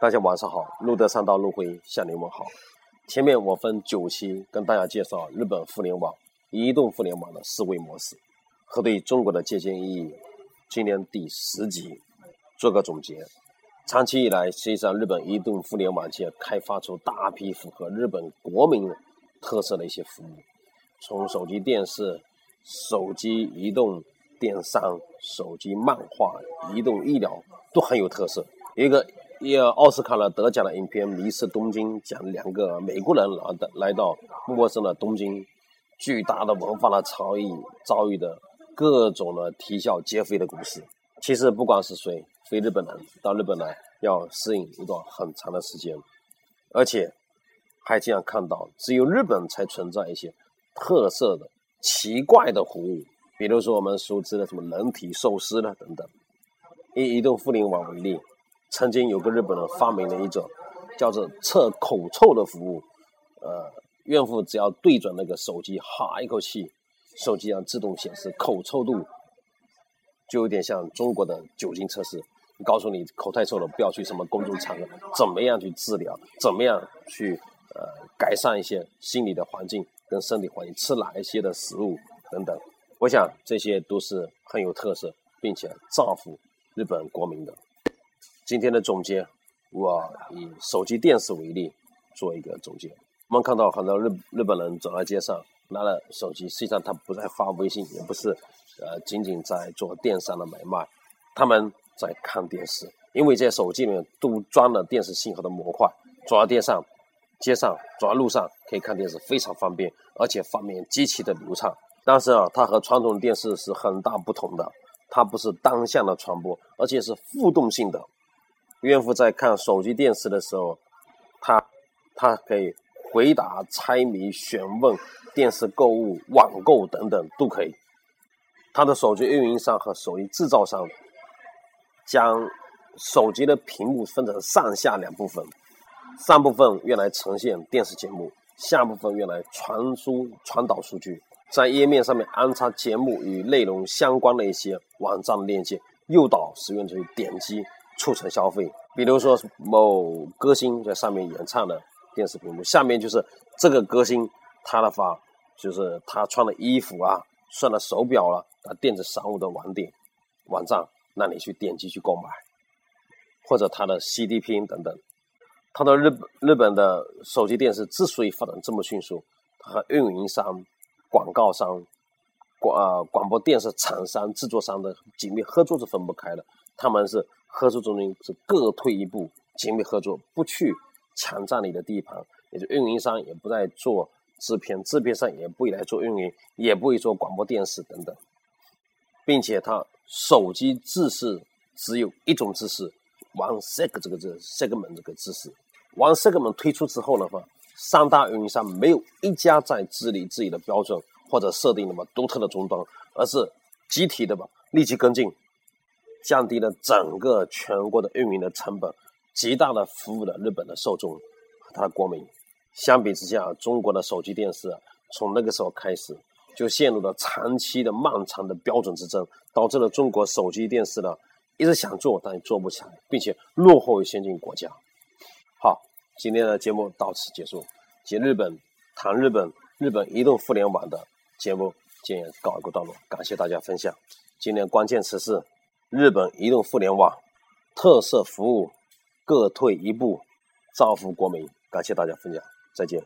大家晚上好，路德三道路辉向您问好。前面我分九期跟大家介绍日本互联网、移动互联网的思维模式和对中国的借鉴意义。今年第十集做个总结。长期以来，实际上日本移动互联网界开发出大批符合日本国民特色的一些服务，从手机电视、手机移动。电商、手机漫画、移动医疗都很有特色。一个一个奥斯卡的得奖的影片《迷失东京》，讲两个美国人来的来到陌生的东京，巨大的文化的差异遭遇的各种的啼笑皆非的故事。其实不管是谁，非日本人到日本来要适应一段很长的时间，而且还这样看到，只有日本才存在一些特色的奇怪的服务。比如说我们熟知的什么人体寿司了等等，以移动互联网为例，曾经有个日本人发明了一种叫做测口臭的服务，呃，孕妇只要对准那个手机哈一口气，手机上自动显示口臭度，就有点像中国的酒精测试，告诉你口太臭了，不要去什么公众场合，怎么样去治疗，怎么样去呃改善一些心理的环境跟身体环境，吃哪一些的食物等等。我想这些都是很有特色，并且造福日本国民的。今天的总结，我以手机电视为例做一个总结。我们看到很多日日本人走在街上，拿了手机，实际上他不在发微信，也不是呃仅仅在做电商的买卖，他们在看电视。因为这些手机里面都装了电视信号的模块，走在电上、街上、走在路上可以看电视，非常方便，而且画面极其的流畅。但是啊，它和传统电视是很大不同的，它不是单向的传播，而且是互动性的。孕妇在看手机电视的时候，她她可以回答猜谜、询问、电视购物、网购等等都可以。她的手机运营商和手机制造商将手机的屏幕分成上下两部分，上部分用来呈现电视节目，下部分用来传输、传导数据。在页面上面安插节目与内容相关的一些网站链接，诱导使用者点击，促成消费。比如说某歌星在上面演唱的电视屏幕，下面就是这个歌星他的发，就是他穿的衣服啊，算的手表啊，啊电子商务的网点网站，让你去点击去购买，或者他的 CD 片等等。他的日日本的手机电视之所以发展这么迅速，和运营商。广告商、广啊广播电视厂商、制作商的紧密合作是分不开的。他们是合作中心是各退一步，紧密合作，不去抢占你的地盘。也就运营商也不再做制片，制片商也不会来做运营，也不会做广播电视等等。并且，它手机制式只有一种制式，one seg 这个字，segment 这个制式，one segment 推出之后的话。三大运营商没有一家在治理自己的标准或者设定那么独特的终端，而是集体的吧，立即跟进，降低了整个全国的运营的成本，极大的服务了日本的受众和他的国民。相比之下，中国的手机电视从那个时候开始就陷入了长期的漫长的标准之争，导致了中国手机电视呢一直想做，但做不起来，并且落后于先进国家。好。今天的节目到此结束，及日本谈日本日本移动互联网的节目今天告一个段落，感谢大家分享。今天关键词是日本移动互联网特色服务，各退一步，造福国民。感谢大家分享，再见。